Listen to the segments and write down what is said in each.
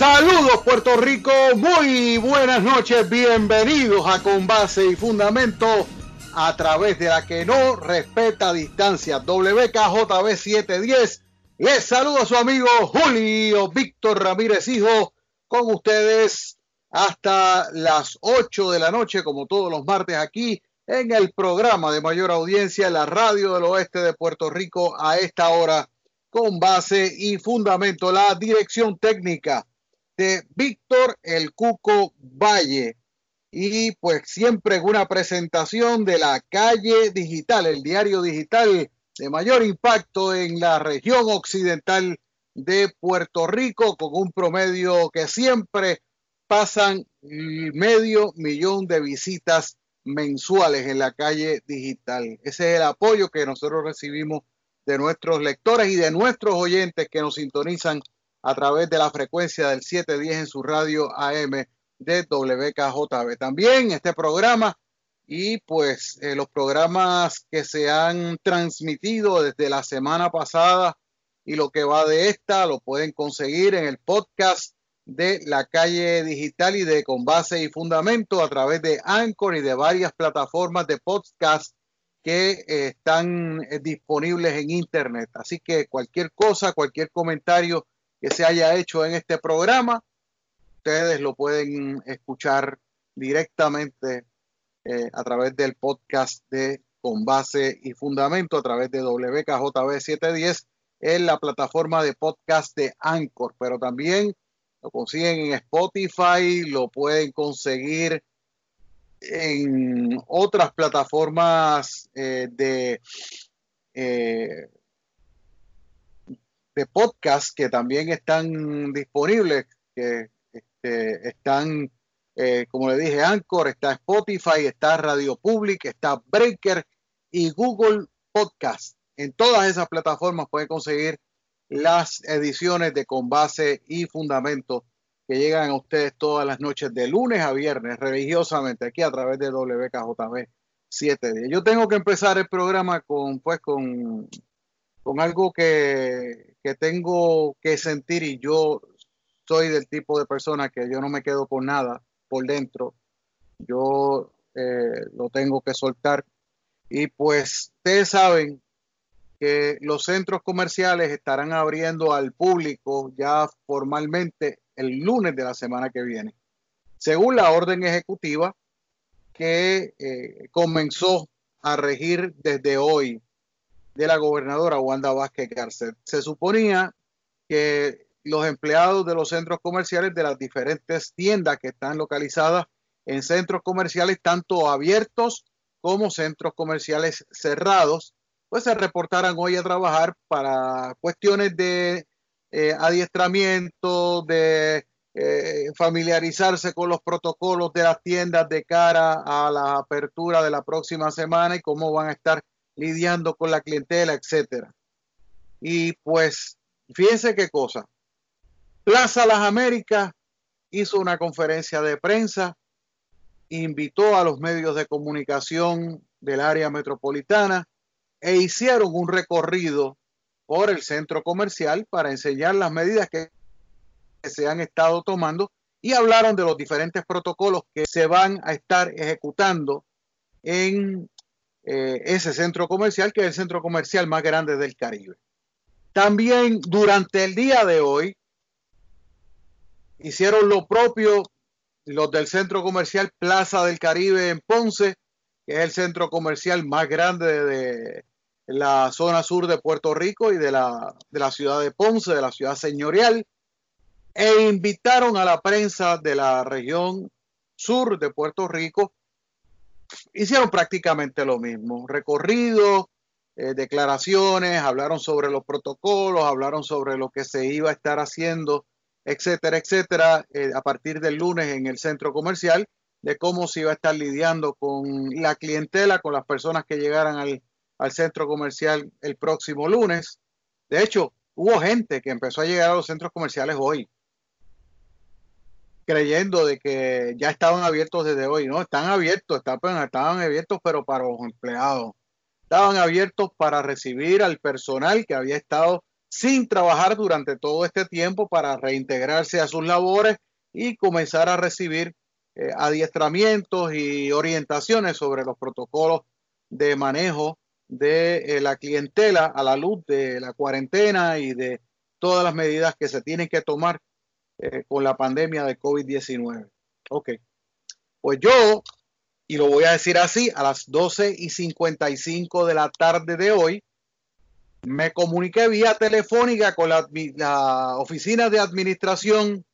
Saludos Puerto Rico, muy buenas noches, bienvenidos a Con Base y Fundamento a través de la que no respeta distancia, WKJB 710. Les saludo a su amigo Julio Víctor Ramírez Hijo con ustedes hasta las 8 de la noche, como todos los martes aquí en el programa de mayor audiencia, la radio del oeste de Puerto Rico a esta hora. Con base y fundamento, la dirección técnica de Víctor El Cuco Valle. Y pues siempre una presentación de la calle digital, el diario digital de mayor impacto en la región occidental de Puerto Rico, con un promedio que siempre pasan medio millón de visitas mensuales en la calle digital. Ese es el apoyo que nosotros recibimos de nuestros lectores y de nuestros oyentes que nos sintonizan a través de la frecuencia del 710 en su radio AM de WKJB. También este programa y pues eh, los programas que se han transmitido desde la semana pasada y lo que va de esta lo pueden conseguir en el podcast de la calle digital y de con base y fundamento a través de Anchor y de varias plataformas de podcast que eh, están eh, disponibles en internet. Así que cualquier cosa, cualquier comentario que se haya hecho en este programa, ustedes lo pueden escuchar directamente eh, a través del podcast de Con Base y Fundamento, a través de WKJB 710 en la plataforma de podcast de Anchor, pero también lo consiguen en Spotify, lo pueden conseguir en otras plataformas eh, de eh, de podcast que también están disponibles, que este, están, eh, como le dije, Anchor, está Spotify, está Radio Public, está Breaker y Google Podcast. En todas esas plataformas pueden conseguir las ediciones de Con Base y Fundamento que llegan a ustedes todas las noches de lunes a viernes religiosamente aquí a través de WKJB 7 Yo tengo que empezar el programa con pues con, con algo que, que tengo que sentir y yo soy del tipo de persona que yo no me quedo con nada por dentro. Yo eh, lo tengo que soltar. Y pues ustedes saben que los centros comerciales estarán abriendo al público ya formalmente el lunes de la semana que viene, según la orden ejecutiva que eh, comenzó a regir desde hoy de la gobernadora Wanda Vázquez Garcet. Se suponía que los empleados de los centros comerciales de las diferentes tiendas que están localizadas en centros comerciales tanto abiertos como centros comerciales cerrados, pues se reportaran hoy a trabajar para cuestiones de eh, adiestramiento, de eh, familiarizarse con los protocolos de las tiendas de cara a la apertura de la próxima semana y cómo van a estar lidiando con la clientela, etcétera. Y pues, fíjense qué cosa. Plaza Las Américas hizo una conferencia de prensa, invitó a los medios de comunicación del área metropolitana e hicieron un recorrido por el centro comercial para enseñar las medidas que se han estado tomando y hablaron de los diferentes protocolos que se van a estar ejecutando en eh, ese centro comercial, que es el centro comercial más grande del Caribe. También durante el día de hoy hicieron lo propio los del centro comercial Plaza del Caribe en Ponce, que es el centro comercial más grande de la zona sur de Puerto Rico y de la, de la ciudad de Ponce, de la ciudad señorial, e invitaron a la prensa de la región sur de Puerto Rico hicieron prácticamente lo mismo, recorrido, eh, declaraciones, hablaron sobre los protocolos, hablaron sobre lo que se iba a estar haciendo, etcétera, etcétera, eh, a partir del lunes en el centro comercial, de cómo se iba a estar lidiando con la clientela, con las personas que llegaran al, al centro comercial el próximo lunes. De hecho, hubo gente que empezó a llegar a los centros comerciales hoy creyendo de que ya estaban abiertos desde hoy. No, están abiertos, estaban, estaban abiertos, pero para los empleados. Estaban abiertos para recibir al personal que había estado sin trabajar durante todo este tiempo para reintegrarse a sus labores y comenzar a recibir eh, adiestramientos y orientaciones sobre los protocolos de manejo de eh, la clientela a la luz de la cuarentena y de todas las medidas que se tienen que tomar eh, con la pandemia de COVID-19. Ok, pues yo, y lo voy a decir así, a las 12 y 55 de la tarde de hoy, me comuniqué vía telefónica con la, la oficina de administración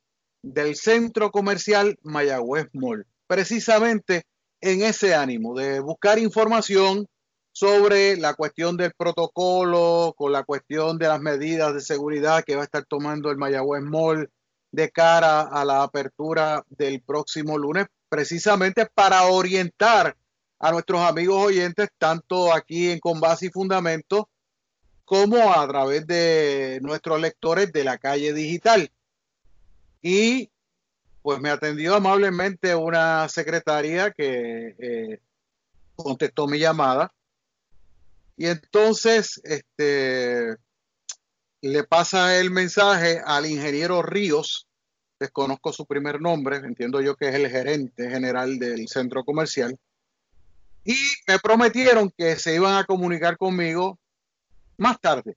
del centro comercial Mayagüez Mall, precisamente en ese ánimo de buscar información sobre la cuestión del protocolo, con la cuestión de las medidas de seguridad que va a estar tomando el Mayagüez Mall de cara a la apertura del próximo lunes, precisamente para orientar a nuestros amigos oyentes, tanto aquí en Conbase y Fundamento, como a través de nuestros lectores de la calle digital. Y pues me atendió amablemente una secretaria que eh, contestó mi llamada. Y entonces este, le pasa el mensaje al ingeniero Ríos, desconozco su primer nombre, entiendo yo que es el gerente general del centro comercial, y me prometieron que se iban a comunicar conmigo más tarde.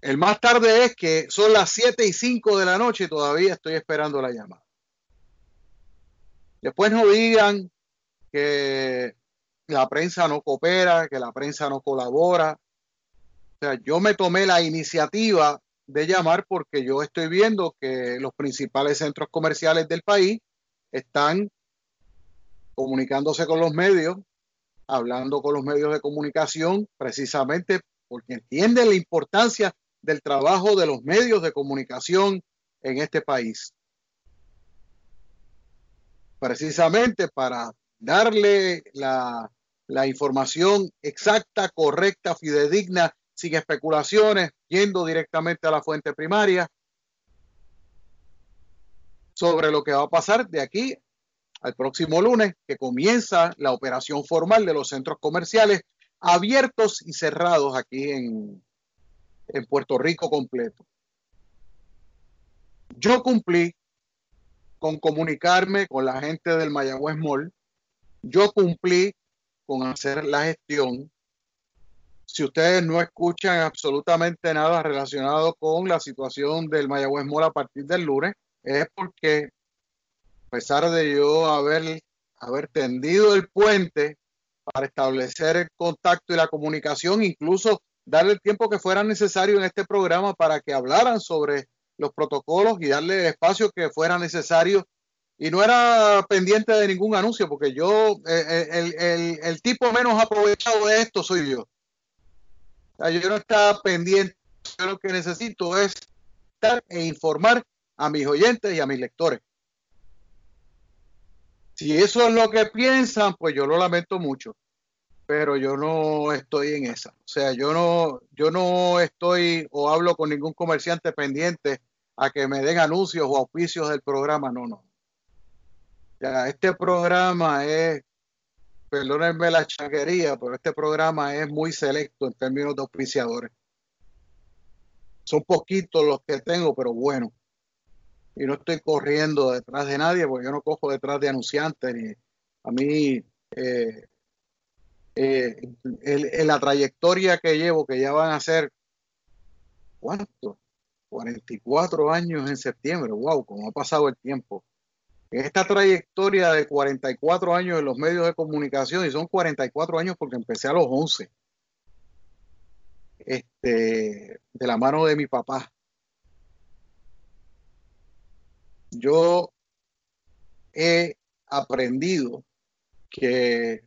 El más tarde es que son las 7 y 5 de la noche y todavía estoy esperando la llamada. Después no digan que la prensa no coopera, que la prensa no colabora. O sea, yo me tomé la iniciativa de llamar porque yo estoy viendo que los principales centros comerciales del país están comunicándose con los medios, hablando con los medios de comunicación, precisamente porque entienden la importancia del trabajo de los medios de comunicación en este país. Precisamente para darle la, información exacta, correcta, fidedigna, sin especulaciones, yendo directamente a la fuente primaria sobre lo que va a pasar de aquí al próximo lunes, que comienza la operación formal de los centros comerciales abiertos y cerrados aquí en, en Puerto Rico completo. Yo cumplí con comunicarme con la gente del Mayagüez Mall. Yo cumplí con hacer la gestión. Si ustedes no escuchan absolutamente nada relacionado con la situación del Mayagüez Mall a partir del lunes, es porque a pesar de yo haber, haber tendido el puente para establecer el contacto y la comunicación, incluso darle el tiempo que fuera necesario en este programa para que hablaran sobre los protocolos y darle el espacio que fuera necesario. Y no era pendiente de ningún anuncio, porque yo, eh, eh, el, tipo menos aprovechado de esto soy yo. Yo no estaba pendiente, yo lo que necesito es estar e informar a mis oyentes y a mis lectores. Si eso es lo que piensan, pues yo lo lamento mucho pero yo no estoy en esa. O sea, yo no, yo no estoy o hablo con ningún comerciante pendiente a que me den anuncios o auspicios del programa. No, no. Ya, este programa es, perdónenme la chanquería, pero este programa es muy selecto en términos de auspiciadores. Son poquitos los que tengo, pero bueno. Y no estoy corriendo detrás de nadie, porque yo no cojo detrás de anunciantes. A mí, eh, eh, en la trayectoria que llevo, que ya van a ser, ¿cuánto? 44 años en septiembre, wow, cómo ha pasado el tiempo. Esta trayectoria de 44 años en los medios de comunicación, y son 44 años porque empecé a los 11, este, de la mano de mi papá. Yo he aprendido que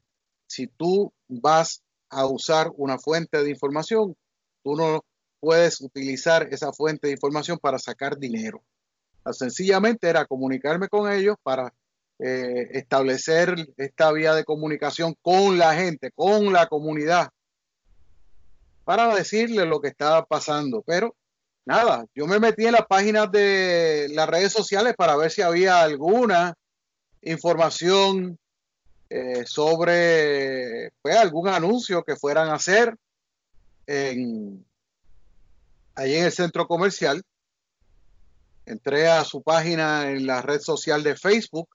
si tú vas a usar una fuente de información, tú no puedes utilizar esa fuente de información para sacar dinero. Sencillamente era comunicarme con ellos para eh, establecer esta vía de comunicación con la gente, con la comunidad, para decirle lo que estaba pasando. Pero nada, yo me metí en las páginas de las redes sociales para ver si había alguna información eh, sobre pues, algún anuncio que fueran a hacer en, allí en el centro comercial. Entré a su página en la red social de Facebook.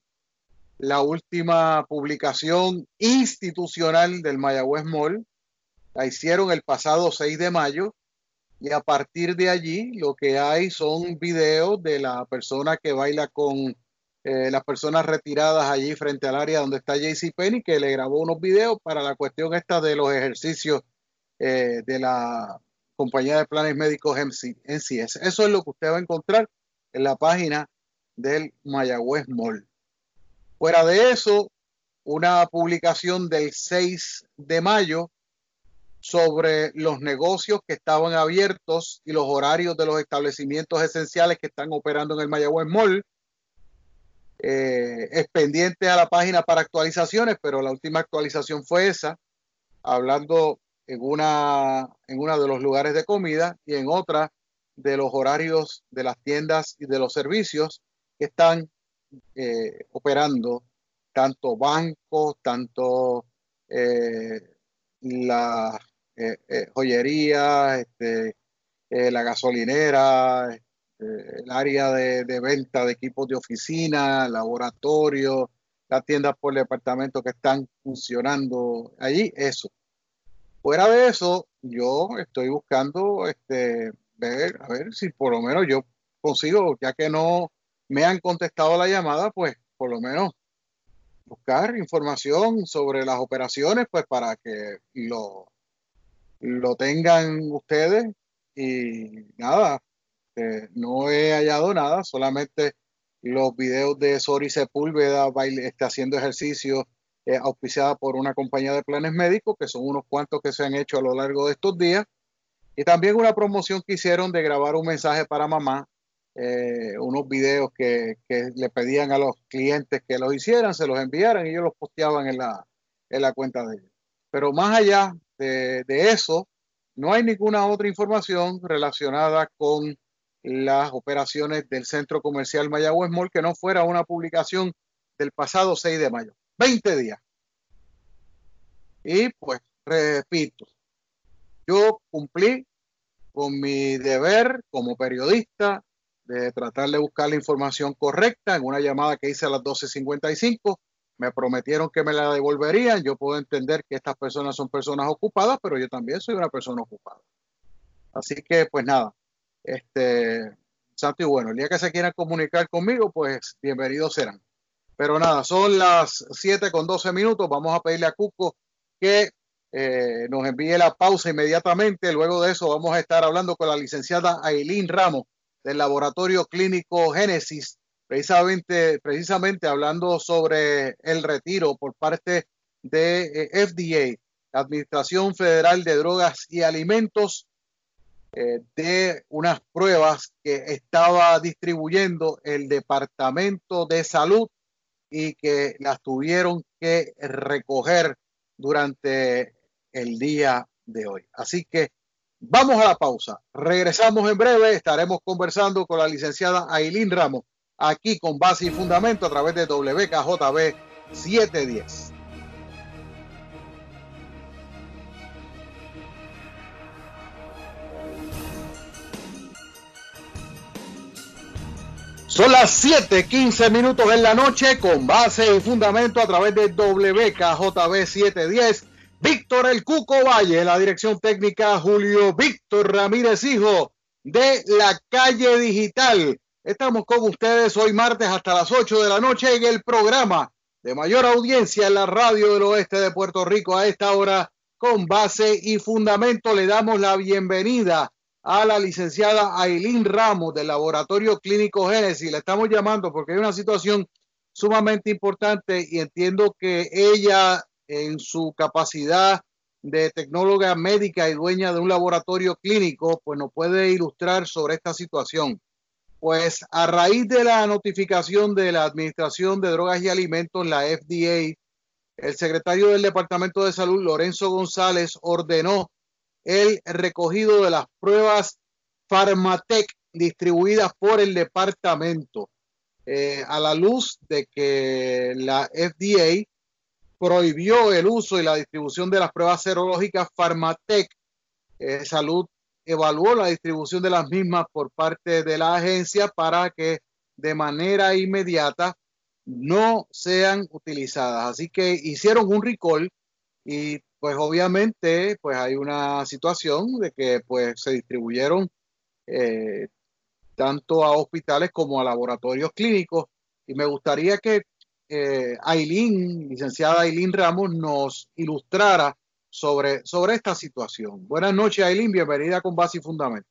La última publicación institucional del Mayagüez Mall la hicieron el pasado 6 de mayo y a partir de allí lo que hay son videos de la persona que baila con eh, las personas retiradas allí frente al área donde está JC Penny, que le grabó unos videos para la cuestión esta de los ejercicios eh, de la compañía de planes médicos NCS. Eso es lo que usted va a encontrar en la página del Mayagüez Mall. Fuera de eso, una publicación del 6 de mayo sobre los negocios que estaban abiertos y los horarios de los establecimientos esenciales que están operando en el Mayagüez Mall. Eh, es pendiente a la página para actualizaciones, pero la última actualización fue esa, hablando en una, en una de los lugares de comida y en otra de los horarios de las tiendas y de los servicios que están eh, operando, tanto bancos, tanto eh, la eh, eh, joyería, este, la gasolinera, el área de, venta de equipos de oficina, laboratorio, las tiendas por departamento que están funcionando allí, eso. Fuera de eso, yo estoy buscando este, ver, a ver si por lo menos yo consigo, ya que no me han contestado la llamada, pues por lo menos buscar información sobre las operaciones, pues para que lo, lo tengan ustedes. Y nada, eh, no he hallado nada, solamente los videos de Sori Sepúlveda está haciendo ejercicio eh, auspiciada por una compañía de planes médicos, que son unos cuantos que se han hecho a lo largo de estos días, y también una promoción que hicieron de grabar un mensaje para mamá, eh, unos videos que, le pedían a los clientes que los hicieran, se los enviaran y ellos los posteaban en la, en la cuenta de ellos. Pero más allá de, eso, no hay ninguna otra información relacionada con las operaciones del Centro Comercial Mayagüez Mall que no fuera una publicación del pasado 6 de mayo. 20 días. Y pues, repito, yo cumplí con mi deber como periodista de tratar de buscar la información correcta en una llamada que hice a las 12.55 me prometieron que me la devolverían. Yo puedo entender que estas personas son personas ocupadas, pero yo también soy una persona ocupada. Así que, pues nada, este, Santi, bueno, el día que se quieran comunicar conmigo, pues bienvenidos serán. Pero nada, son las 7 con 12 minutos. Vamos a pedirle a Cuco que eh, nos envíe la pausa inmediatamente. Luego de eso, vamos a estar hablando con la licenciada Aileen Ramos del Laboratorio Clínico Génesis precisamente, precisamente hablando sobre el retiro por parte de eh, FDA, la Administración Federal de Drogas y Alimentos, eh, de unas pruebas que estaba distribuyendo el Departamento de Salud y que las tuvieron que recoger durante el día de hoy. Así que vamos a la pausa. Regresamos en breve. Estaremos conversando con la licenciada Aileen Ramos aquí con base y fundamento a través de WKJB 710. Son las 7:15 minutos en la noche con base y fundamento a través de WKJB 710. Víctor El Cuco Valle, la dirección técnica Julio Víctor Ramírez Hijo de la calle digital Estamos con ustedes hoy martes hasta las 8 de la noche en el programa de mayor audiencia en la radio del oeste de Puerto Rico a esta hora con base y fundamento. Le damos la bienvenida a la licenciada Aileen Ramos del Laboratorio Clínico Génesis. La estamos llamando porque hay una situación sumamente importante y entiendo que ella en su capacidad de tecnóloga médica y dueña de un laboratorio clínico, pues nos puede ilustrar sobre esta situación. Pues a raíz de la notificación de la Administración de Drogas y Alimentos, la FDA, el secretario del Departamento de Salud, Lorenzo González, ordenó el recogido de las pruebas Pharmatec distribuidas por el departamento eh, a la luz de que la FDA prohibió el uso y la distribución de las pruebas serológicas Pharmatec. Eh, salud evaluó la distribución de las mismas por parte de la agencia para que de manera inmediata no sean utilizadas. Así que hicieron un recall y pues obviamente pues hay una situación de que pues se distribuyeron eh, tanto a hospitales como a laboratorios clínicos y me gustaría que eh, Aileen, licenciada Aileen Ramos, nos ilustrara sobre, sobre esta situación. Buenas noches, Aileen, bienvenida con Base y Fundamento.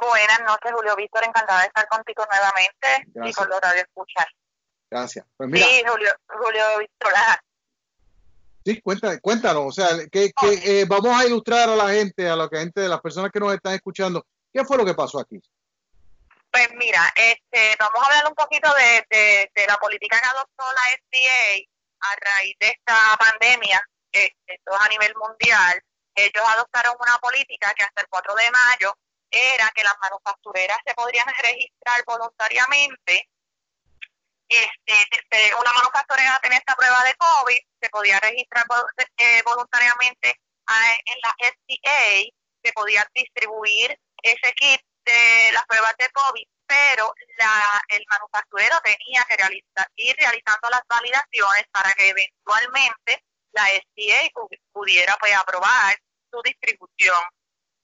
Buenas noches, Julio Víctor, encantada de estar contigo nuevamente y con los radio escuchar. Gracias. Pues sí, Julio, Julio Víctor. Sí, cuéntanos, cuéntanos, o sea, que, que eh, vamos a ilustrar a la gente, a la gente, a las personas que nos están escuchando, ¿qué fue lo que pasó aquí? Pues mira, este, vamos a hablar un poquito de, la política que adoptó la FDA a raíz de esta pandemia, este, todo a nivel mundial. Ellos adoptaron una política que hasta el 4 de mayo era que las manufactureras se podrían registrar voluntariamente. Este, una manufacturera tenía esta prueba de COVID, se podía registrar eh, voluntariamente en la FDA, se podía distribuir ese kit de las pruebas de COVID, pero la, el manufacturero tenía que realizar, ir realizando las validaciones para que eventualmente la FDA pudiera pues aprobar su distribución.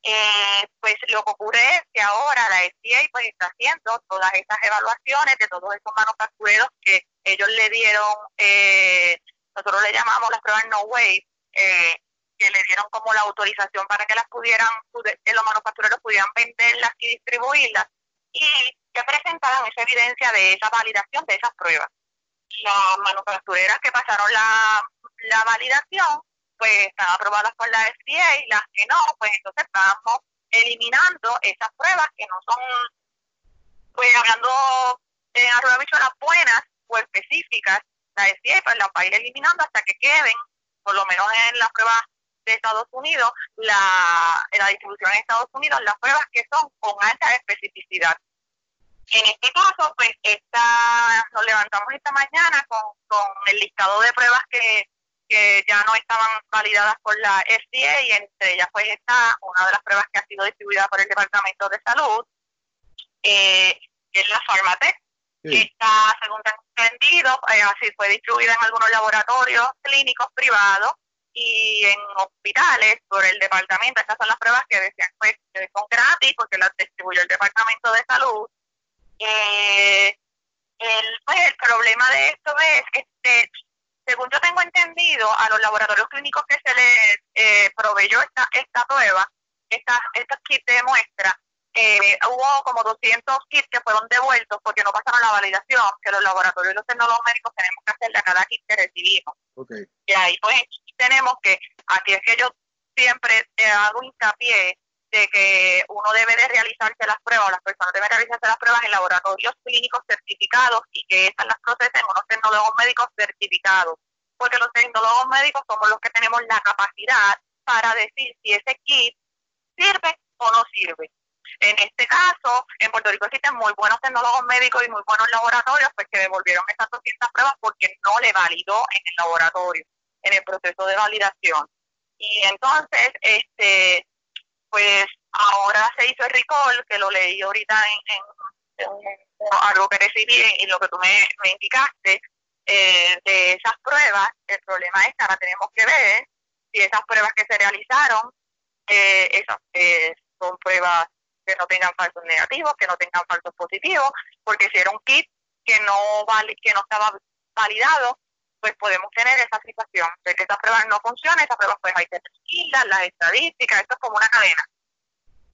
Eh, pues lo que ocurre es que ahora la FDA pues está haciendo todas estas evaluaciones de todos esos manufactureros que ellos le dieron, eh, nosotros le llamamos las pruebas no wave, eh, que le dieron como la autorización para que las pudieran, que los manufactureros pudieran venderlas y distribuirlas y que presentaran esa evidencia de esa validación de esas pruebas. Las manufactureras que pasaron la, la validación, pues están aprobadas por la FDA y las que no, pues entonces estamos eliminando esas pruebas que no son, pues hablando en arroba las buenas o específicas, la FDA pues las va a ir eliminando hasta que queden, por lo menos en las pruebas de Estados Unidos, la, la distribución en Estados Unidos, las pruebas que son con alta especificidad. En este caso, pues esta, nos levantamos esta mañana con, con el listado de pruebas que, que ya no estaban validadas por la FDA y entre ellas pues está una de las pruebas que ha sido distribuida por el Departamento de Salud, eh, que es la Pharmatech, que está, según tengo entendido, eh, así fue distribuida en algunos laboratorios clínicos privados y en hospitales por el departamento. Estas son las pruebas que decían pues, que son gratis porque las distribuyó el Departamento de Salud. Eh, el, pues, el problema de esto es, este, según yo tengo entendido, a los laboratorios clínicos que se les eh, proveyó esta, esta prueba, esta, estos kits de muestra, eh, hubo como 200 kits que fueron devueltos porque no pasaron la validación que los laboratorios y los tecnólogos médicos tenemos que hacerle a cada kit que recibimos. Y ahí pues tenemos que, aquí es que yo siempre hago hincapié de que uno debe de realizarse las pruebas, las personas deben realizarse las pruebas en laboratorios clínicos certificados y que estas las procesen unos tecnólogos médicos certificados, porque los tecnólogos médicos somos los que tenemos la capacidad para decir si ese kit sirve o no sirve. En este caso, en Puerto Rico existen muy buenos tecnólogos médicos y muy buenos laboratorios, pues que devolvieron esas 200 pruebas porque no le validó en el laboratorio, en el proceso de validación. Y entonces, este, pues ahora se hizo el recall, que lo leí ahorita en, algo que recibí y lo que tú me, indicaste, eh, de esas pruebas, el problema es que ahora tenemos que ver si esas pruebas que se realizaron, eh, eh, son pruebas que no tengan falsos negativos, que no tengan falsos positivos, porque si era un kit que no vale, que no estaba validado, pues podemos tener esa situación de que esas pruebas no funcionan, esas pruebas pues hay que las estadísticas, esto es como una cadena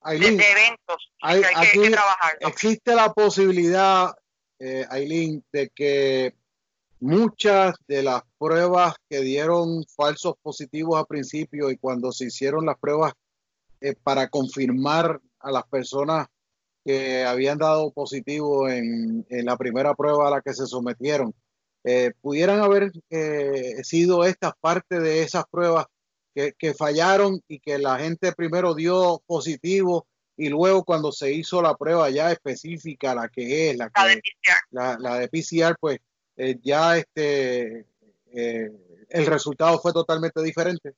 de, eventos hay, que, trabajar. Existe la posibilidad, eh, Aileen, de que muchas de las pruebas que dieron falsos positivos al principio y cuando se hicieron las pruebas eh, para confirmar a las personas que habían dado positivo en, la primera prueba a la que se sometieron, eh, pudieran haber eh, sido estas parte de esas pruebas que, fallaron y que la gente primero dio positivo y luego cuando se hizo la prueba ya específica, la que es, la, que, de PCR, la, de PCR pues eh, ya este el resultado fue totalmente diferente.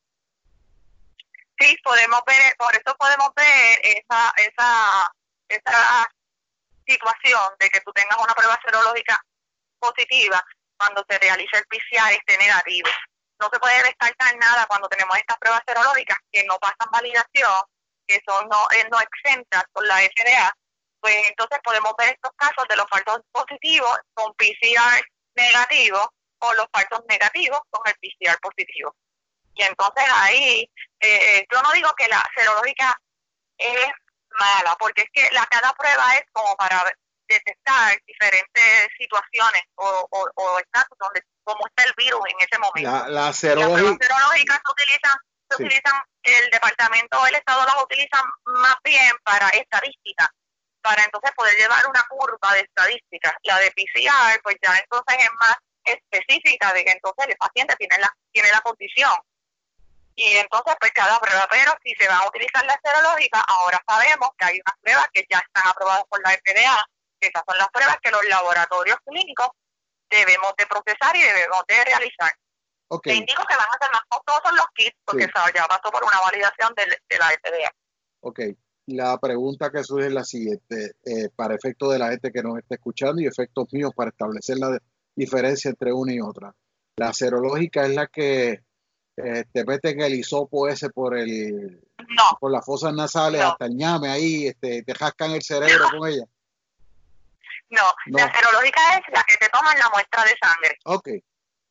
Sí, podemos ver, por eso podemos ver esa, esa, esa situación de que tú tengas una prueba serológica positiva cuando se realiza el PCR esté negativo. No se puede descartar nada cuando tenemos estas pruebas serológicas que no pasan validación, que son no, eh, no exentas por la FDA, pues entonces podemos ver estos casos de los falsos positivos con PCR negativo o los falsos negativos con el PCR positivo. Y entonces ahí, eh, eh, yo no digo que la serológica es mala, porque es que la cada prueba es como para detectar diferentes situaciones o, o, o estatus donde cómo está el virus en ese momento. La, la serológica. Las serológicas se utilizan, se utilizan, el departamento o el estado las utilizan más bien para estadística, para entonces poder llevar una curva de estadísticas. La de PCR, pues ya entonces es más específica de que entonces el paciente tiene la, tiene la condición y entonces, pues cada prueba, pero si se va a utilizar la serológica, ahora sabemos que hay unas pruebas que ya están aprobadas por la FDA, que esas son las pruebas que los laboratorios clínicos debemos de procesar y debemos de realizar. Okay. Te indico que van a ser más costosos los kits porque ya pasó por una validación de, la FDA. Ok, la pregunta que surge es la siguiente, eh, para efectos de la gente que nos está escuchando y efectos míos para establecer la diferencia entre una y otra. La serológica es la que eh, te meten el hisopo ese por el por las fosas nasales hasta el ñame ahí, este, te jascan el cerebro con ella. No, la serológica es la que te toman la muestra de sangre. Ok.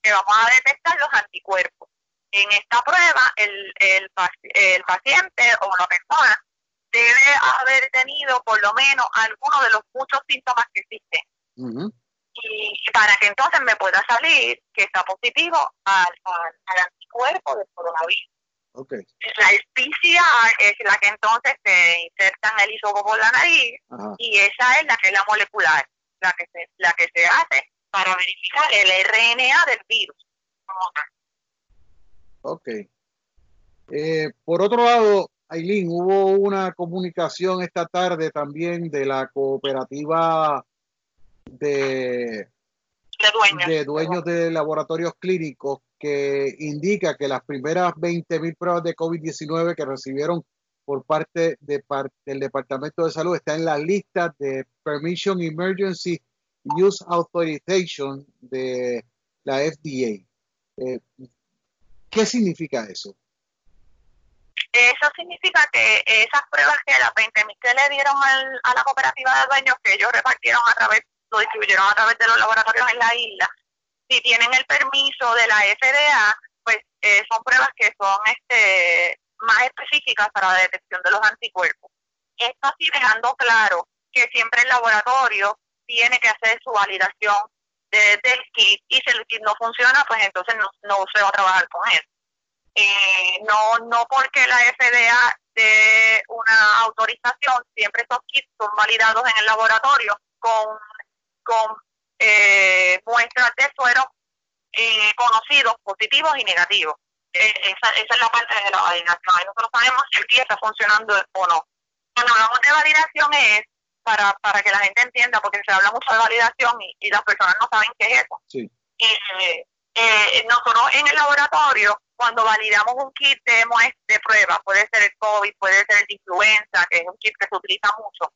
Que vamos a detectar los anticuerpos. En esta prueba, el, el, el paciente o la persona debe haber tenido por lo menos alguno de los muchos síntomas que existen y para que entonces me pueda salir que está positivo al, al, anticuerpo del coronavirus. Okay. La PCR es la que entonces se insertan el hisopo por la nariz y esa es la que es la molecular, la que se, la que se hace para verificar el RNA del virus. Ok. Eh, por otro lado, Aileen, hubo una comunicación esta tarde también de la cooperativa de, de dueños de, laboratorios clínicos que indica que las primeras 20.000 pruebas de COVID-19 que recibieron por parte de, del Departamento de Salud está en la lista de Permission Emergency Use Authorization de la FDA. Eh, ¿Qué significa eso? Eso significa que esas pruebas que las 20.000 que le dieron a la cooperativa de dueños, que ellos repartieron a través lo distribuyeron a través de los laboratorios en la isla. Si tienen el permiso de la FDA, pues eh, son pruebas que son este más específicas para la detección de los anticuerpos. Esto así dejando claro que siempre el laboratorio tiene que hacer su validación de, del kit y si el kit no funciona, pues entonces no, se va a trabajar con él. Eh, no, no porque la FDA dé una autorización, siempre esos kits son validados en el laboratorio con con eh, muestras de suero eh, conocidos, positivos y negativos. Eh, esa, esa, es la parte de la validación. Ahí nosotros sabemos si el está funcionando o no. Cuando hablamos de validación es para, para que la gente entienda, porque se habla mucho de validación y, las personas no saben qué es eso. Sí. Eh, eh, nosotros en el laboratorio, cuando validamos un kit de, de prueba, puede ser el COVID, puede ser el de influenza, que es un kit que se utiliza mucho,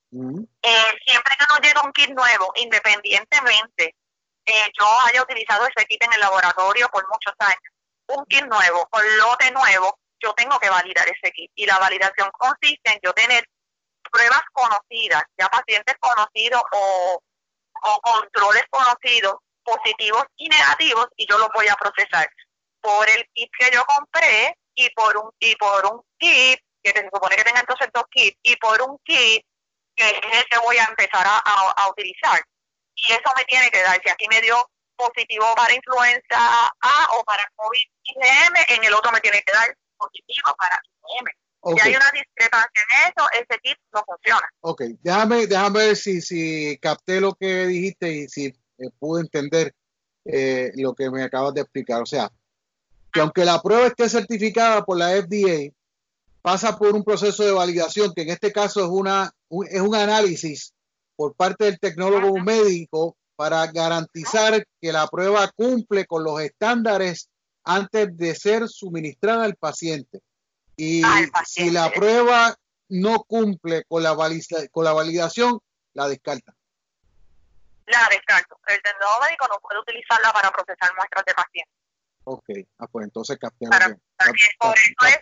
eh, siempre que nos llega un kit nuevo, independientemente eh, yo haya utilizado ese kit en el laboratorio por muchos años, un kit nuevo, con lote nuevo, yo tengo que validar ese kit. Y la validación consiste en yo tener pruebas conocidas, ya pacientes conocidos o, o controles conocidos positivos y negativos y yo los voy a procesar por el kit que yo compré y por un y por un kit que se supone que tenga entonces dos kits y por un kit que es el que voy a empezar a, a, utilizar y eso me tiene que dar si aquí me dio positivo para influenza A o para COVID IgM en el otro me tiene que dar positivo para IgM Si hay una discrepancia en eso, ese kit no funciona. Ok, déjame, déjame ver si, si capté lo que dijiste y si eh, pude entender eh, lo que me acabas de explicar. O sea, que aunque la prueba esté certificada por la FDA, pasa por un proceso de validación, que en este caso es, una, un, es un análisis por parte del tecnólogo médico para garantizar que la prueba cumple con los estándares antes de ser suministrada al paciente. Y si la prueba no cumple con la, con la validación, la descarta. La descarto. El tendólogo médico no puede utilizarla para procesar muestras de pacientes. Ok, ah, pues entonces capté,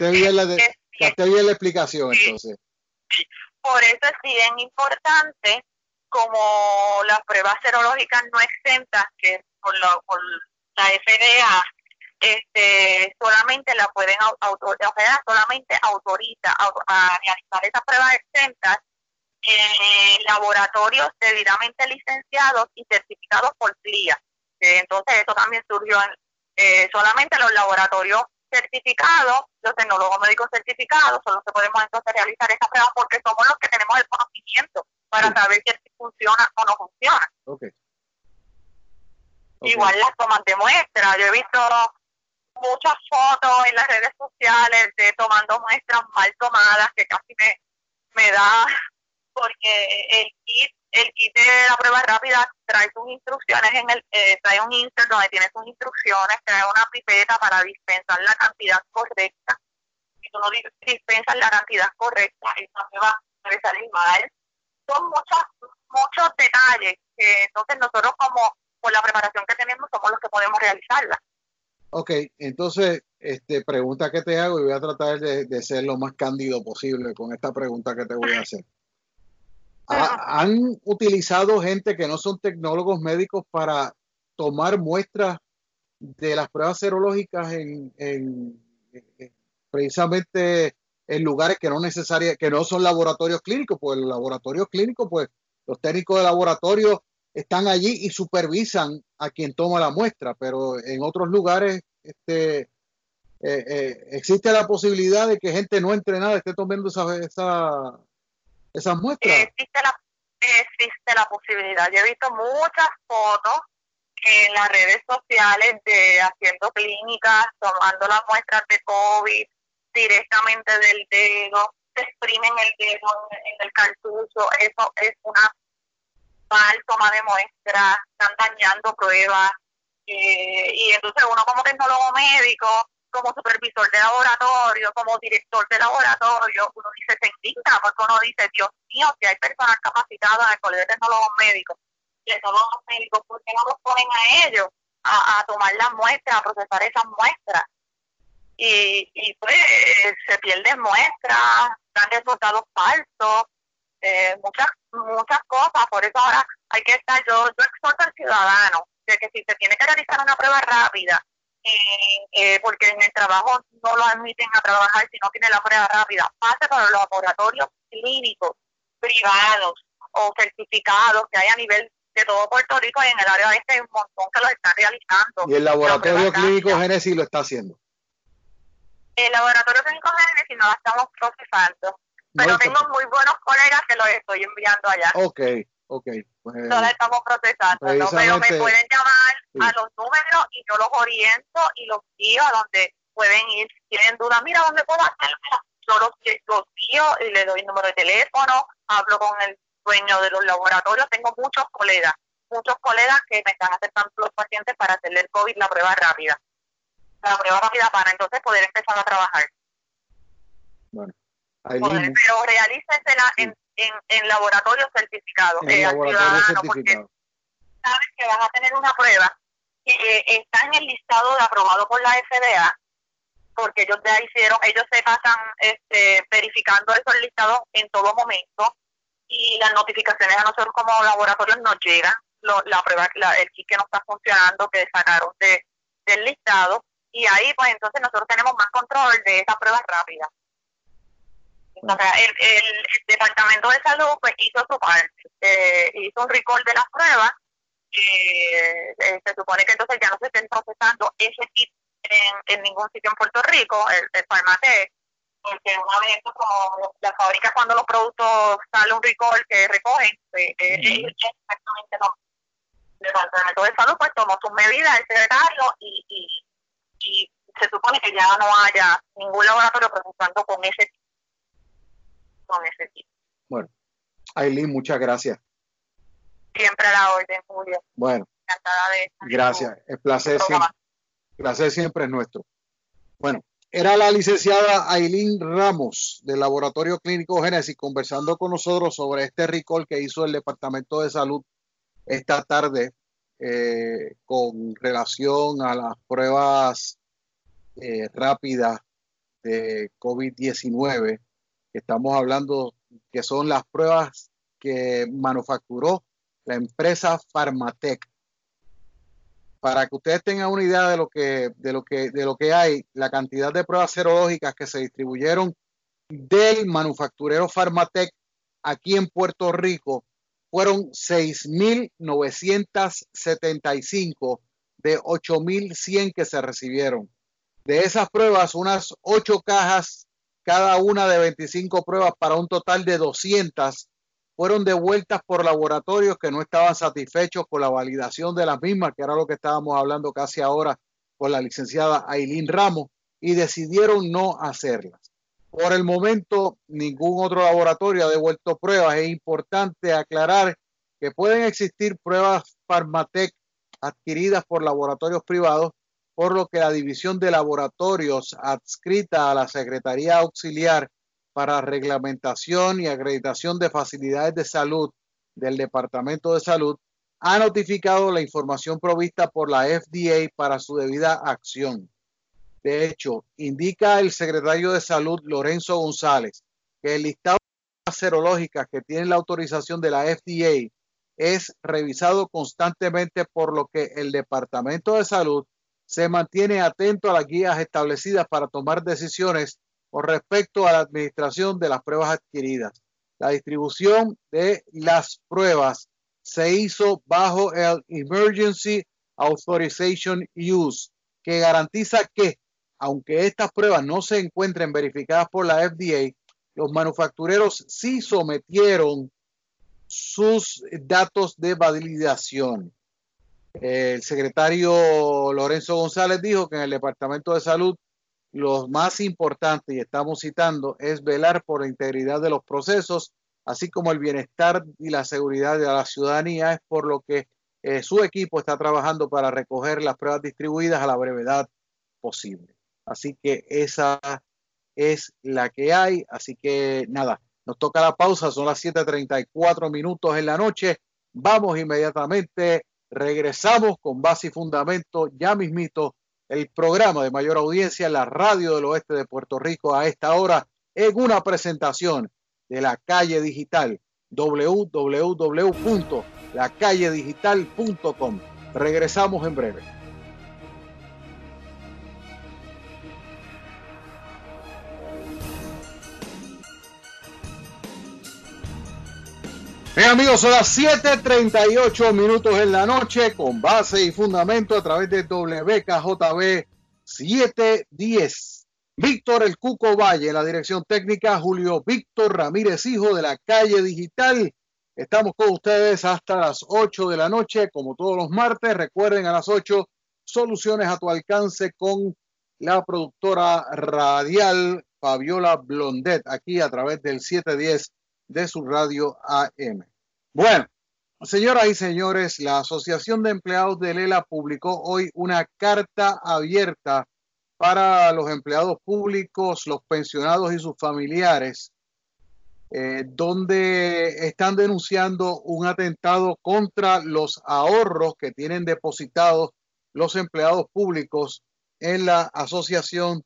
bien. la, bien la explicación entonces. Por eso es bien importante como las pruebas serológicas no exentas que por, la FDA este, solamente la pueden autorizar, solamente autoriza a, realizar esas pruebas exentas en laboratorios debidamente licenciados y certificados por CLIA. Entonces, eso también surgió en, eh, solamente los laboratorios certificados, los tecnólogos médicos certificados, son los que podemos entonces realizar esa prueba porque somos los que tenemos el conocimiento para saber si funciona o no funciona. Igual las tomas de muestra, yo he visto muchas fotos en las redes sociales de tomando muestras mal tomadas que casi me, me da porque el kit el kit de la prueba rápida trae sus instrucciones en el eh, trae un insert donde tiene sus instrucciones trae una pipeta para dispensar la cantidad correcta. Si tú no dispensas la cantidad correcta esa prueba puede salir mal son muchos muchos detalles que entonces nosotros como por la preparación que tenemos somos los que podemos realizarla. Ok, entonces, este, pregunta que te hago y voy a tratar de, de ser lo más cándido posible con esta pregunta que te voy a hacer. Han utilizado gente que no son tecnólogos médicos para tomar muestras de las pruebas serológicas en, precisamente en lugares que no necesariamente que no son laboratorios clínicos, pues los laboratorios clínicos, pues los técnicos de laboratorio están allí y supervisan a quien toma la muestra, pero en otros lugares este, eh, eh, existe la posibilidad de que gente no entrenada esté tomando esa, esa, esas muestras? Existe la, existe la posibilidad. Yo he visto muchas fotos en las redes sociales de haciendo clínicas, tomando las muestras de COVID directamente del dedo, se exprimen el dedo en, el cartucho, eso es una mal toma de muestras, están dañando pruebas, eh, y entonces uno como tecnólogo médico como supervisor de laboratorio, como director de laboratorio, uno dice, se indigna porque uno dice, Dios mío, si hay personas capacitadas en el Colegio de Tecnólogos Médicos, tecnólogos médicos, ¿por qué no los ponen a ellos a, tomar las muestras, a procesar esas muestras? Y, y pues se pierden muestras, dan resultados falsos, eh, muchas muchas cosas, por eso ahora hay que estar, yo, yo exhorto al ciudadano de que si se tiene que realizar una prueba rápida, eh, porque en el trabajo no lo admiten a trabajar si no tiene la prueba rápida. Pase por los laboratorios clínicos privados o certificados que hay a nivel de todo Puerto Rico y en el área este hay un montón que lo están realizando. Y el laboratorio clínico Génesis lo está haciendo. El laboratorio clínico Génesis no lo estamos procesando, pero tengo muy buenos colegas que los estoy enviando allá. Ok, Ok. Pues, estamos procesando, pero me pueden llamar a los números y yo los oriento y los guío a donde pueden ir. Si tienen dudas, mira, ¿dónde puedo hacerlo? Yo los, los guío y le doy el número de teléfono, hablo con el dueño de los laboratorios. Tengo muchos colegas, muchos colegas que me están aceptando los pacientes para hacerle el COVID la prueba rápida. La prueba rápida para entonces poder empezar a trabajar. Bueno, pero realícensela en en, en laboratorios certificados, eh, ciudadano, porque sabes que vas a tener una prueba que eh, está en el listado de aprobado por la FDA, porque ellos ya hicieron, ellos se pasan este, verificando esos listados en todo momento y las notificaciones a nosotros como laboratorios nos llegan, la prueba, el kit que no está funcionando, que sacaron de, del listado, y ahí pues entonces nosotros tenemos más control de esa prueba rápida el, el, Departamento de Salud pues hizo su parte, eh, hizo un recall de las pruebas, eh, se supone que entonces ya no se estén procesando ese kit en, ningún sitio en Puerto Rico, el, el Farmate, porque una vez como las fábricas cuando los productos sale un recall que recogen, pues, eh, exactamente no. El Departamento de Salud pues tomó sus medidas, el secretario, y, y, y se supone que ya no haya ningún laboratorio procesando con ese con ese tipo. Bueno, Aileen, muchas gracias. Siempre a la orden, Julio. Bueno, encantada de gracias. El placer siempre, placer siempre es nuestro. Bueno, era la licenciada Aileen Ramos del Laboratorio Clínico Génesis conversando con nosotros sobre este recall que hizo el Departamento de Salud esta tarde eh, con relación a las pruebas eh, rápidas de COVID-19, que estamos hablando que son las pruebas que manufacturó la empresa Pharmatech para que ustedes tengan una idea de lo que, de lo que, de lo que hay, la cantidad de pruebas serológicas que se distribuyeron del manufacturero Pharmatech aquí en Puerto Rico fueron 6.975 de 8.100 que se recibieron. De esas pruebas, unas 8 cajas, cada una de 25 pruebas para un total de 200 fueron devueltas por laboratorios que no estaban satisfechos con la validación de las mismas, que era lo que estábamos hablando casi ahora con la licenciada Aileen Ramos, y decidieron no hacerlas. Por el momento, ningún otro laboratorio ha devuelto pruebas. Es importante aclarar que pueden existir pruebas Pharmatec adquiridas por laboratorios privados, por lo que la División de Laboratorios adscrita a la Secretaría Auxiliar para reglamentación y acreditación de facilidades de salud del Departamento de Salud ha notificado la información provista por la FDA para su debida acción. De hecho, indica el secretario de Salud Lorenzo González que el listado de serológicas que tienen la autorización de la FDA es revisado constantemente por lo que el Departamento de Salud se mantiene atento a las guías establecidas para tomar decisiones con respecto a la administración de las pruebas adquiridas. La distribución de las pruebas se hizo bajo el Emergency Authorization Use, que garantiza que, aunque estas pruebas no se encuentren verificadas por la FDA, los manufactureros sí sometieron sus datos de validación. El secretario Lorenzo González dijo que en el Departamento de Salud lo más importante, y estamos citando, es velar por la integridad de los procesos, así como el bienestar y la seguridad de la ciudadanía, es por lo que eh, su equipo está trabajando para recoger las pruebas distribuidas a la brevedad posible. Así que esa es la que hay. Así que nada, nos toca la pausa, son las 7:34 minutos en la noche. Vamos inmediatamente, regresamos con base y fundamento ya mismito el programa de mayor audiencia en la radio del oeste de Puerto Rico a esta hora en una presentación de la calle digital www.lacalledigital.com. Regresamos en breve. Bien amigos, son las 7.38 minutos en la noche con base y fundamento a través de WKJB 710. Víctor El Cuco Valle, la dirección técnica, Julio Víctor Ramírez, hijo de la calle digital. Estamos con ustedes hasta las 8 de la noche, como todos los martes. Recuerden a las 8, soluciones a tu alcance con la productora radial Fabiola Blondet, aquí a través del 710 de su radio AM. Bueno, señoras y señores, la Asociación de Empleados de Lela publicó hoy una carta abierta para los empleados públicos, los pensionados y sus familiares, eh, donde están denunciando un atentado contra los ahorros que tienen depositados los empleados públicos en la Asociación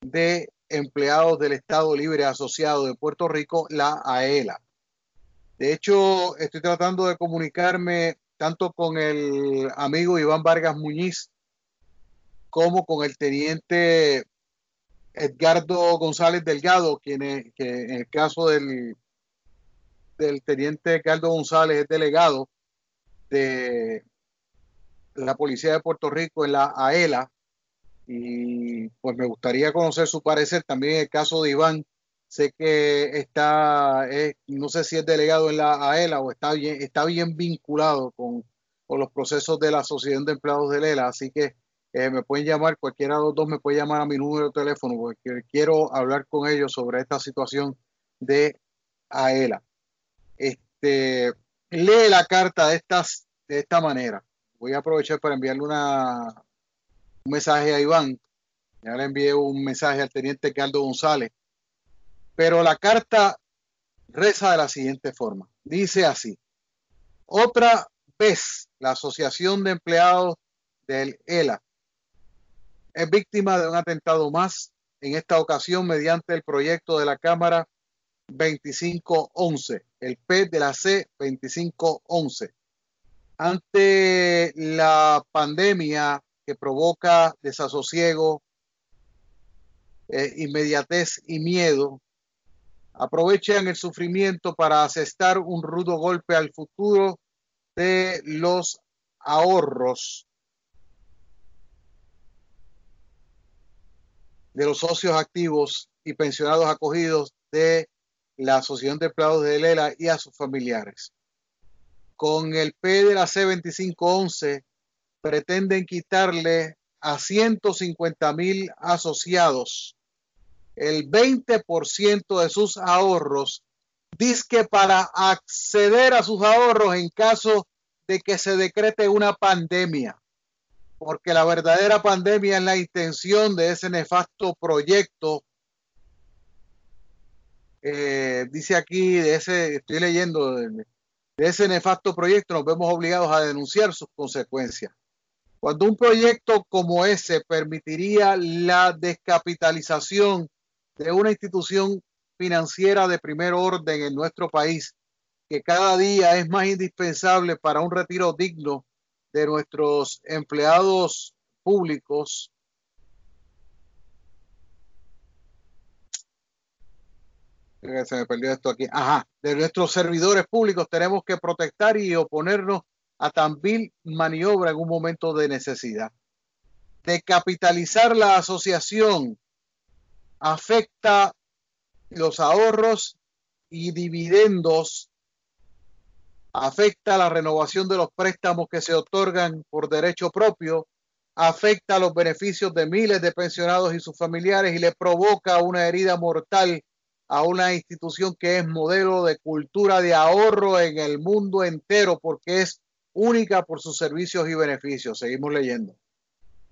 de Empleados del Estado Libre Asociado de Puerto Rico, la AELA. De hecho, estoy tratando de comunicarme tanto con el amigo Iván Vargas Muñiz como con el teniente Edgardo González Delgado, quien es, que en el caso del, del teniente Edgardo González es delegado de la Policía de Puerto Rico en la AELA. Y pues me gustaría conocer su parecer también en el caso de Iván Sé que está, no sé si es delegado en la AELA o está bien, está bien vinculado con, los procesos de la Asociación de Empleados de ELA, así que eh, me pueden llamar, cualquiera de los dos me puede llamar a mi número de teléfono porque quiero hablar con ellos sobre esta situación de AELA. Este, lee la carta de, estas, de esta manera. Voy a aprovechar para enviarle una, un mensaje a Iván Ya le envié un mensaje al teniente Carlos González. Pero la carta reza de la siguiente forma. Dice así. Otra vez, la Asociación de Empleados del ELA es víctima de un atentado más, en esta ocasión mediante el proyecto de la Cámara 2511, el P de la C 2511. Ante la pandemia que provoca desasosiego, eh, inmediatez y miedo, aprovechan el sufrimiento para asestar un rudo golpe al futuro de los ahorros de los socios activos y pensionados acogidos de la Asociación de Empleados de Lela y a sus familiares. Con el P de la C2511 pretenden quitarle a 150 mil asociados el 20% de sus ahorros, disque para acceder a sus ahorros en caso de que se decrete una pandemia. Porque la verdadera pandemia es la intención de ese nefasto proyecto. Eh, dice aquí, de ese, estoy leyendo, de, de ese nefasto proyecto, nos vemos obligados a denunciar sus consecuencias. Cuando un proyecto como ese permitiría la descapitalización de una institución financiera de primer orden en nuestro país, que cada día es más indispensable para un retiro digno de nuestros empleados públicos. Se me perdió esto aquí. Ajá, de nuestros servidores públicos tenemos que protestar y oponernos a tan maniobra en un momento de necesidad. De capitalizar la asociación afecta los ahorros y dividendos, afecta la renovación de los préstamos que se otorgan por derecho propio, afecta los beneficios de miles de pensionados y sus familiares y le provoca una herida mortal a una institución que es modelo de cultura de ahorro en el mundo entero porque es única por sus servicios y beneficios. Seguimos leyendo.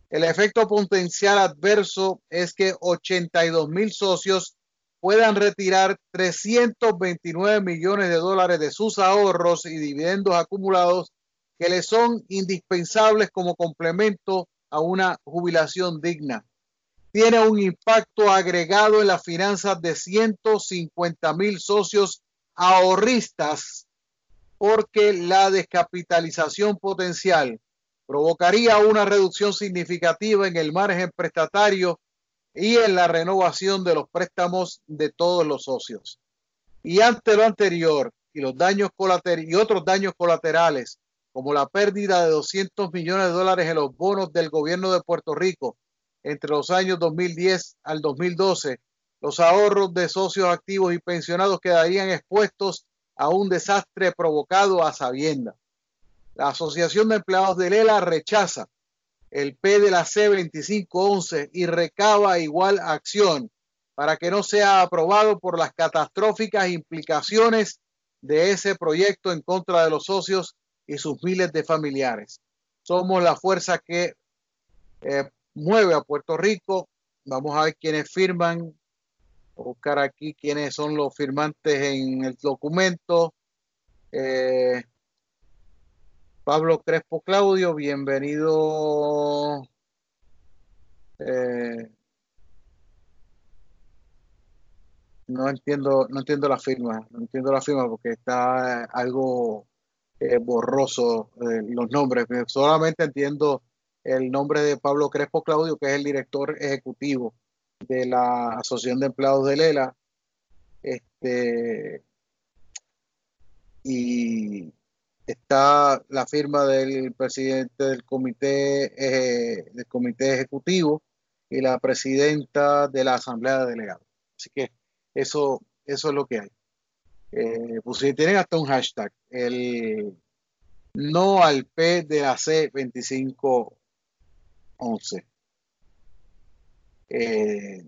El efecto potencial adverso es que 82 mil socios puedan retirar 329 millones de dólares de sus ahorros y dividendos acumulados que les son indispensables como complemento a una jubilación digna. Tiene un impacto agregado en las finanzas de 150 mil socios ahorristas porque la descapitalización potencial provocaría una reducción significativa en el margen prestatario y en la renovación de los préstamos de todos los socios. Y ante lo anterior y los daños colaterales y otros daños colaterales, como la pérdida de 200 millones de dólares en los bonos del gobierno de Puerto Rico entre los años 2010 al 2012, los ahorros de socios activos y pensionados quedarían expuestos a un desastre provocado a sabienda. La Asociación de Empleados de Lela rechaza el P de la C2511 y recaba igual acción para que no sea aprobado por las catastróficas implicaciones de ese proyecto en contra de los socios y sus miles de familiares. Somos la fuerza que eh, mueve a Puerto Rico. Vamos a ver quiénes firman, buscar aquí quiénes son los firmantes en el documento. Eh, Pablo Crespo Claudio, bienvenido. Eh, no entiendo, no entiendo la firma, no entiendo la firma porque está algo eh, borroso los nombres. Solamente entiendo el nombre de Pablo Crespo Claudio, que es el director ejecutivo de la Asociación de Empleados de Lela. Este, y está la firma del presidente del comité, eh, del comité ejecutivo y la presidenta de la asamblea de delegados. Así que eso, eso es lo que hay. Eh, pues si tienen hasta un hashtag, el no al P de la C2511. Eh,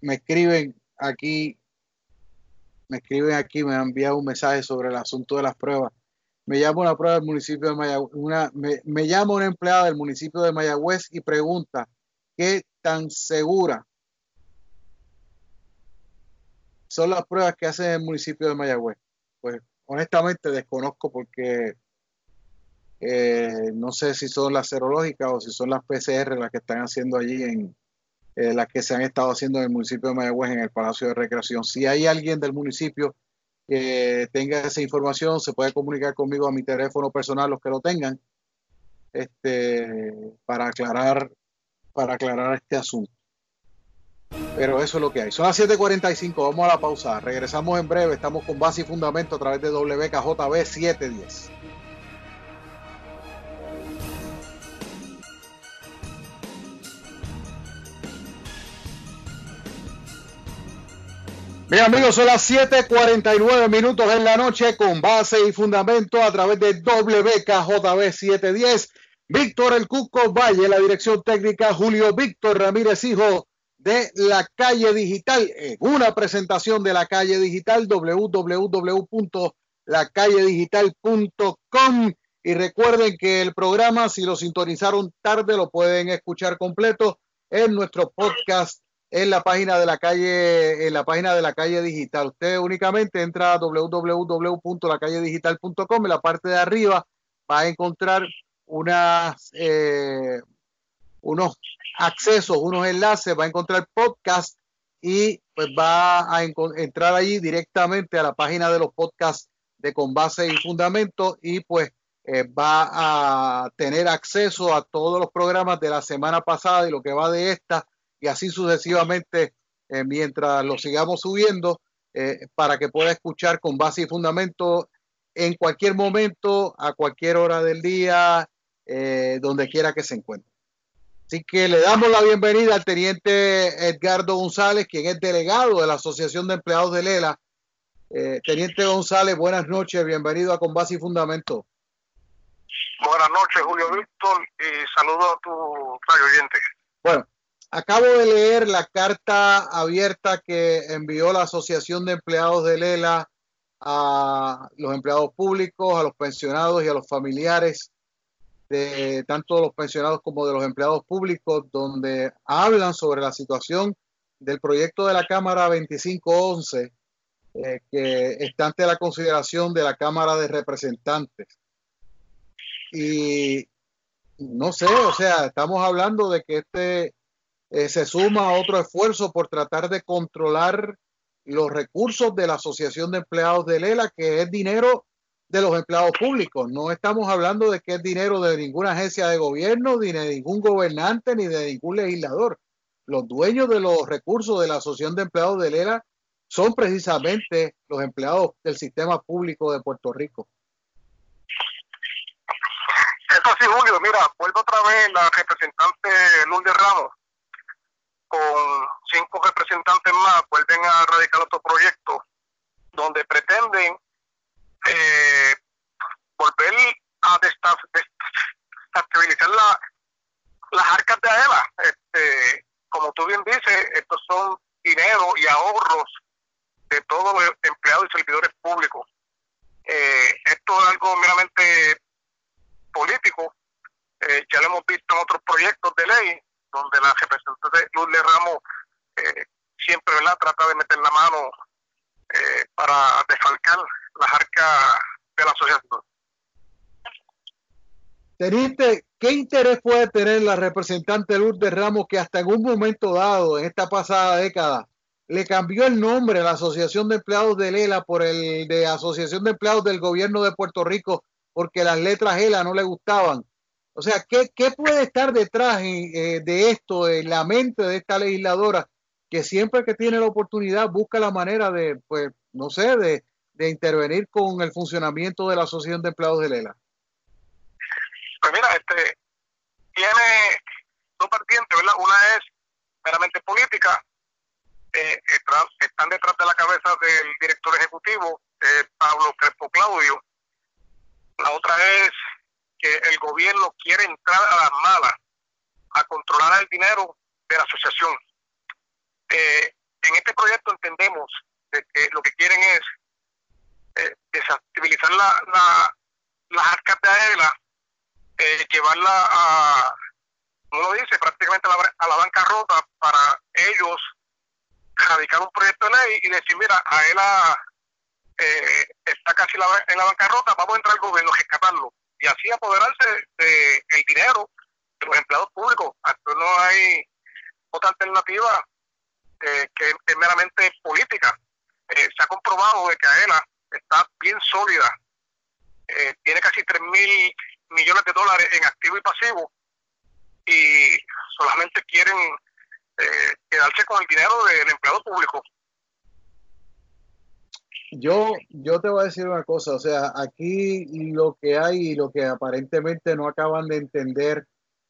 me escriben aquí me escriben aquí, me han enviado un mensaje sobre el asunto de las pruebas. Me llama una prueba del municipio de Mayagüez, una, me, llama una empleada del municipio de Mayagüez y pregunta qué tan seguras son las pruebas que hacen el municipio de Mayagüez? Pues honestamente desconozco porque eh, no sé si son las serológicas o si son las PCR las que están haciendo allí en eh, las que se han estado haciendo en el municipio de Mayagüez en el Palacio de Recreación. Si hay alguien del municipio que tenga esa información, se puede comunicar conmigo a mi teléfono personal, los que lo tengan, este, para aclarar, para aclarar este asunto. Pero eso es lo que hay. Son las 7:45, vamos a la pausa. Regresamos en breve. Estamos con base y fundamento a través de WKJB 710. Bien amigos, son las 7:49 minutos en la noche con base y fundamento a través de WKJB 710. Víctor El Cuco Valle, la dirección técnica Julio Víctor Ramírez Hijo de la calle digital en una presentación de la calle digital www.lacalledigital.com y recuerden que el programa si lo sintonizaron tarde lo pueden escuchar completo en nuestro podcast en la página de la calle en la página de la calle digital. Usted únicamente entra a www.lacalledigital.com en la parte de arriba va a encontrar eh, unos accesos, unos enlaces, va a encontrar podcast y pues va a entrar ahí directamente a la página de los podcasts de Con Base y Fundamento y pues eh, va a tener acceso a todos los programas de la semana pasada y lo que va de esta y así sucesivamente eh, mientras lo sigamos subiendo eh, para que pueda escuchar con base y fundamento en cualquier momento, a cualquier hora del día, donde quiera que se encuentre. Así que le damos la bienvenida al teniente Edgardo González, quien es delegado de la Asociación de Empleados de Lela. Eh, teniente González, buenas noches, bienvenido a Con Base y Fundamento. Buenas noches, Julio Víctor, y saludo a tu radio oyente. Bueno, acabo de leer la carta abierta que envió la Asociación de Empleados de Lela a los empleados públicos, a los pensionados y a los familiares de tanto los pensionados como de los empleados públicos, donde hablan sobre la situación del proyecto de la Cámara 2511, eh, que está ante la consideración de la Cámara de Representantes. Y no sé, o sea, estamos hablando de que este eh, se suma a otro esfuerzo por tratar de controlar los recursos de la Asociación de Empleados de Lela, que es dinero de los empleados públicos. No estamos hablando de que es dinero de ninguna agencia de gobierno, ni de ningún gobernante, ni de ningún legislador. Los dueños de los recursos de la Asociación de Empleados de Lela son precisamente los empleados del sistema público de Puerto Rico. Eso sí, Julio, mira, vuelvo otra vez la representante Lourdes Ramos con cinco representantes más, vuelven a radicar otro proyecto donde pretenden eh, volver a desestabilizar la, las arcas de AELA. Este, como tú bien dices, estos son dinero y ahorros de todos los empleados y servidores públicos. Eh, esto es algo meramente político. Eh, ya lo hemos visto en otros proyectos de ley, donde la representante Lourdes Ramos eh, siempre ¿verdad? trata de meter la mano eh, para desfalcar las arcas de la asociación. Teniente, ¿qué interés puede tener la representante Lourdes Ramos que hasta en un momento dado, en esta pasada década, le cambió el nombre a la Asociación de Empleados de Lela por el de Asociación de Empleados del Gobierno de Puerto Rico porque las letras ELA no le gustaban? O sea, ¿qué, qué puede estar detrás eh, de esto, en la mente de esta legisladora que siempre que tiene la oportunidad busca la manera de, pues, no sé, de, de intervenir con el funcionamiento de la Asociación de Empleados de Lela? Pues mira, este tiene dos vertientes, ¿verdad? Una es meramente política, eh, están detrás de la cabeza del director ejecutivo, eh, Pablo Crespo Claudio. La otra es que el gobierno quiere entrar a las malas a controlar el dinero de la asociación. Eh, en este proyecto entendemos de que lo que quieren es eh, desestabilizar la, la, las arcas de AELA, eh, llevarla a, como lo dice, prácticamente a la, bancarrota para ellos radicar un proyecto de ley y decir, mira, a él eh, está casi en la bancarrota, vamos a entrar al gobierno a rescatarlo y así apoderarse del el dinero de los empleados públicos. no hay otra alternativa eh, que es meramente política. Eh, se ha comprobado de que AELA está bien sólida, eh, tiene casi 3 mil millones de dólares en activo y pasivo y solamente quieren quedarse con el dinero del empleado público. Yo, yo te voy a decir una cosa, o sea, aquí lo que hay y lo que aparentemente no acaban de entender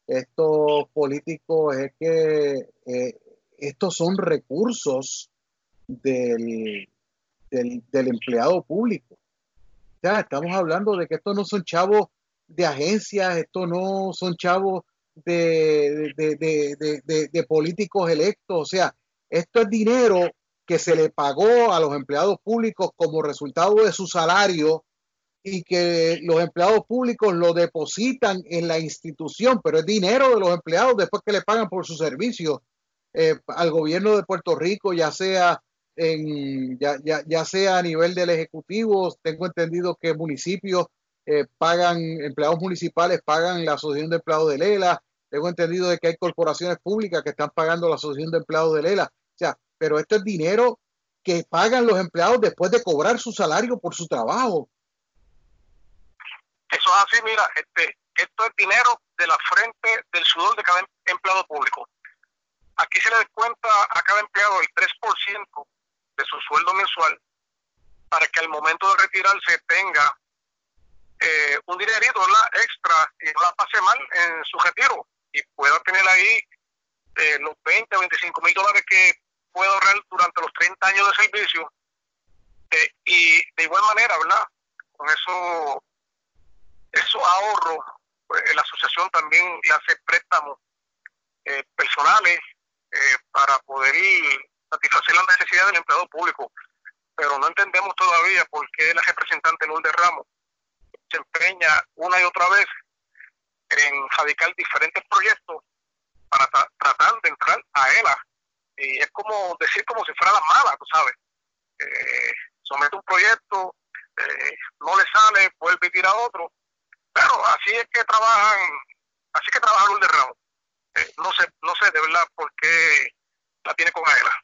estos políticos es que eh, estos son recursos del, del, empleado público. Sea, estamos hablando de que estos no son chavos de agencias, estos no son chavos de, de, de, políticos electos, o sea, esto es dinero que se le pagó a los empleados públicos como resultado de su salario y que los empleados públicos lo depositan en la institución, pero es dinero de los empleados después que le pagan por su servicio eh, al gobierno de Puerto Rico, ya sea en ya, ya, ya, sea a nivel del ejecutivo, tengo entendido que municipios eh, pagan, empleados municipales pagan la asociación de empleados de Lela, tengo entendido de que hay corporaciones públicas que están pagando la asociación de empleados de Lela, o sea, pero esto es dinero que pagan los empleados después de cobrar su salario por su trabajo. Eso es así, mira, este, esto es dinero de la frente del sudor de cada em, empleado público. Aquí se le descuenta a cada empleado el 3% de su sueldo mensual para que al momento de retirarse tenga eh, un dinerito extra y no la pase mal en su retiro y pueda tener ahí eh, los 20 o 25 mil dólares que puede ahorrar durante los 30 años de servicio. Eh, y de igual manera, ¿verdad? Con eso esos ahorros, pues, la asociación también le hace préstamos personales para poder satisfacer las necesidades del empleado público. Pero no entendemos todavía por qué la representante Lourdes Ramos se empeña una y otra vez en radicar diferentes proyectos para tratar de entrar a ELA. Y es como decir como si fuera la mala, tú sabes. Eh, somete un proyecto, eh, no le sale, vuelve y tira otro, pero así es que trabajan, así que trabaja Lourdes Ramos. Eh, no sé, no sé de verdad por qué la tiene con Aela.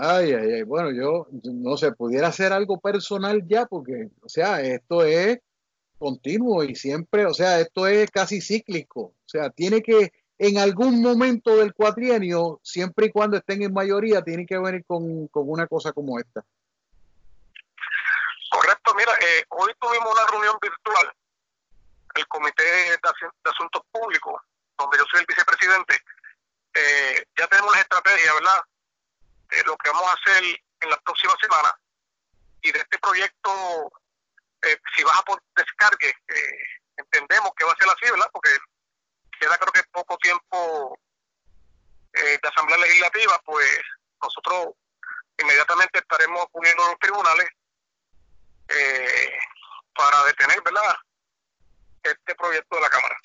Ay, ay, ay, bueno, yo no sé, pudiera hacer algo personal ya, porque, o sea, esto es continuo y siempre, o sea, esto es casi cíclico, o sea, tiene que, en algún momento del cuatrienio, siempre y cuando estén en mayoría, tienen que venir con, con una cosa como esta. Correcto, mira, eh, hoy tuvimos una reunión virtual, el Comité de, Asuntos Públicos, donde yo soy el vicepresidente. Eh, ya tenemos la estrategia, ¿verdad? De lo que vamos a hacer en la próxima semana. Y de este proyecto, eh, si vas a descargue, entendemos que va a ser así, ¿verdad? Porque queda creo que poco tiempo de Asamblea Legislativa, pues nosotros inmediatamente estaremos poniendo los tribunales eh, para detener ¿verdad? este proyecto de la Cámara.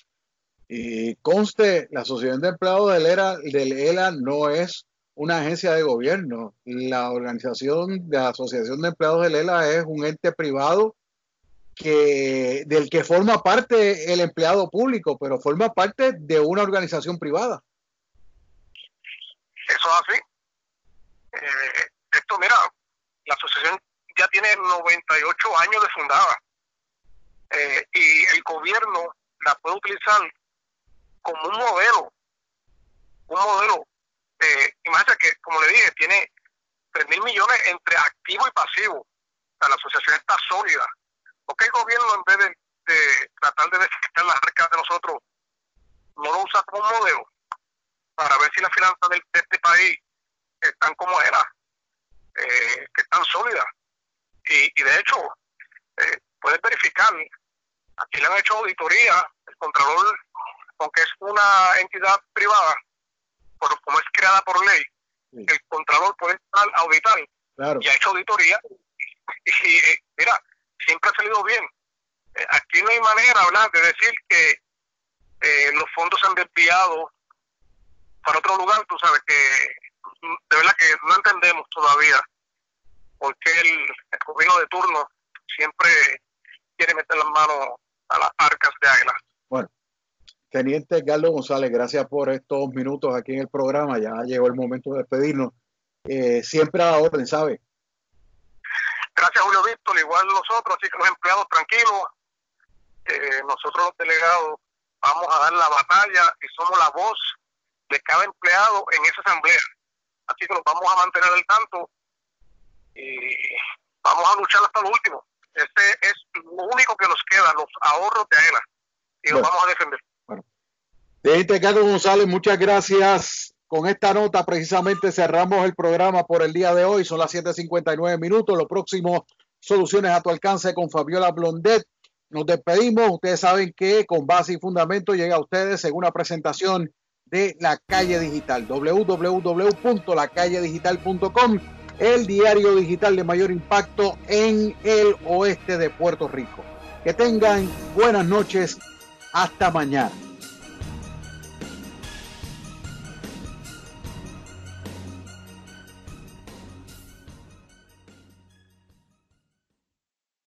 Y conste, la Asociación de Empleados del ELA, del ELA no es una agencia de gobierno. La organización de la Asociación de Empleados del ELA es un ente privado que, del que forma parte el empleado público, pero forma parte de una organización privada. Eso es así. Eh, esto, mira, la asociación ya tiene 98 años de fundada eh, y el gobierno la puede utilizar como un modelo, un modelo. Imagínate que, como le dije, tiene 3 mil millones entre activo y pasivo. La asociación está sólida. porque el gobierno, en vez de, tratar de desquitar las arcas de nosotros, no lo usa como modelo para ver si las finanzas de este país están como era, eh, que están sólidas? Y, de hecho, eh, puedes verificar, aquí le han hecho auditoría, el Contralor, aunque es una entidad privada, por, como es creada por ley, el Contralor puede estar auditar y ha hecho auditoría. Y, eh, mira, siempre ha salido bien. Eh, aquí no hay manera, ¿verdad?, de decir que eh, los fondos se han desviado para otro lugar, tú sabes que de verdad que no entendemos todavía por qué el, el gobierno de turno siempre quiere meter las manos a las arcas de Águila. Teniente Carlos González, gracias por estos minutos aquí en el programa. Ya llegó el momento de despedirnos. Eh, siempre a la orden, ¿sabe? Gracias, Julio Víctor. Igual nosotros, así que los empleados tranquilos, eh, nosotros los delegados vamos a dar la batalla y somos la voz de cada empleado en esa asamblea. Así que nos vamos a mantener al tanto y vamos a luchar hasta lo último. Este es lo único que nos queda, los ahorros de AENA, y los vamos a defender. Teniente Carlos González, muchas gracias. Con esta nota precisamente cerramos el programa por el día de hoy. Son las 7.59 minutos. Lo próximo, soluciones a tu alcance con Fabiola Blondet. Nos despedimos. Ustedes saben que con base y fundamento llega a ustedes según una presentación de La Calle Digital. www.lacalledigital.com el diario digital de mayor impacto en el oeste de Puerto Rico. Que tengan buenas noches. Hasta mañana.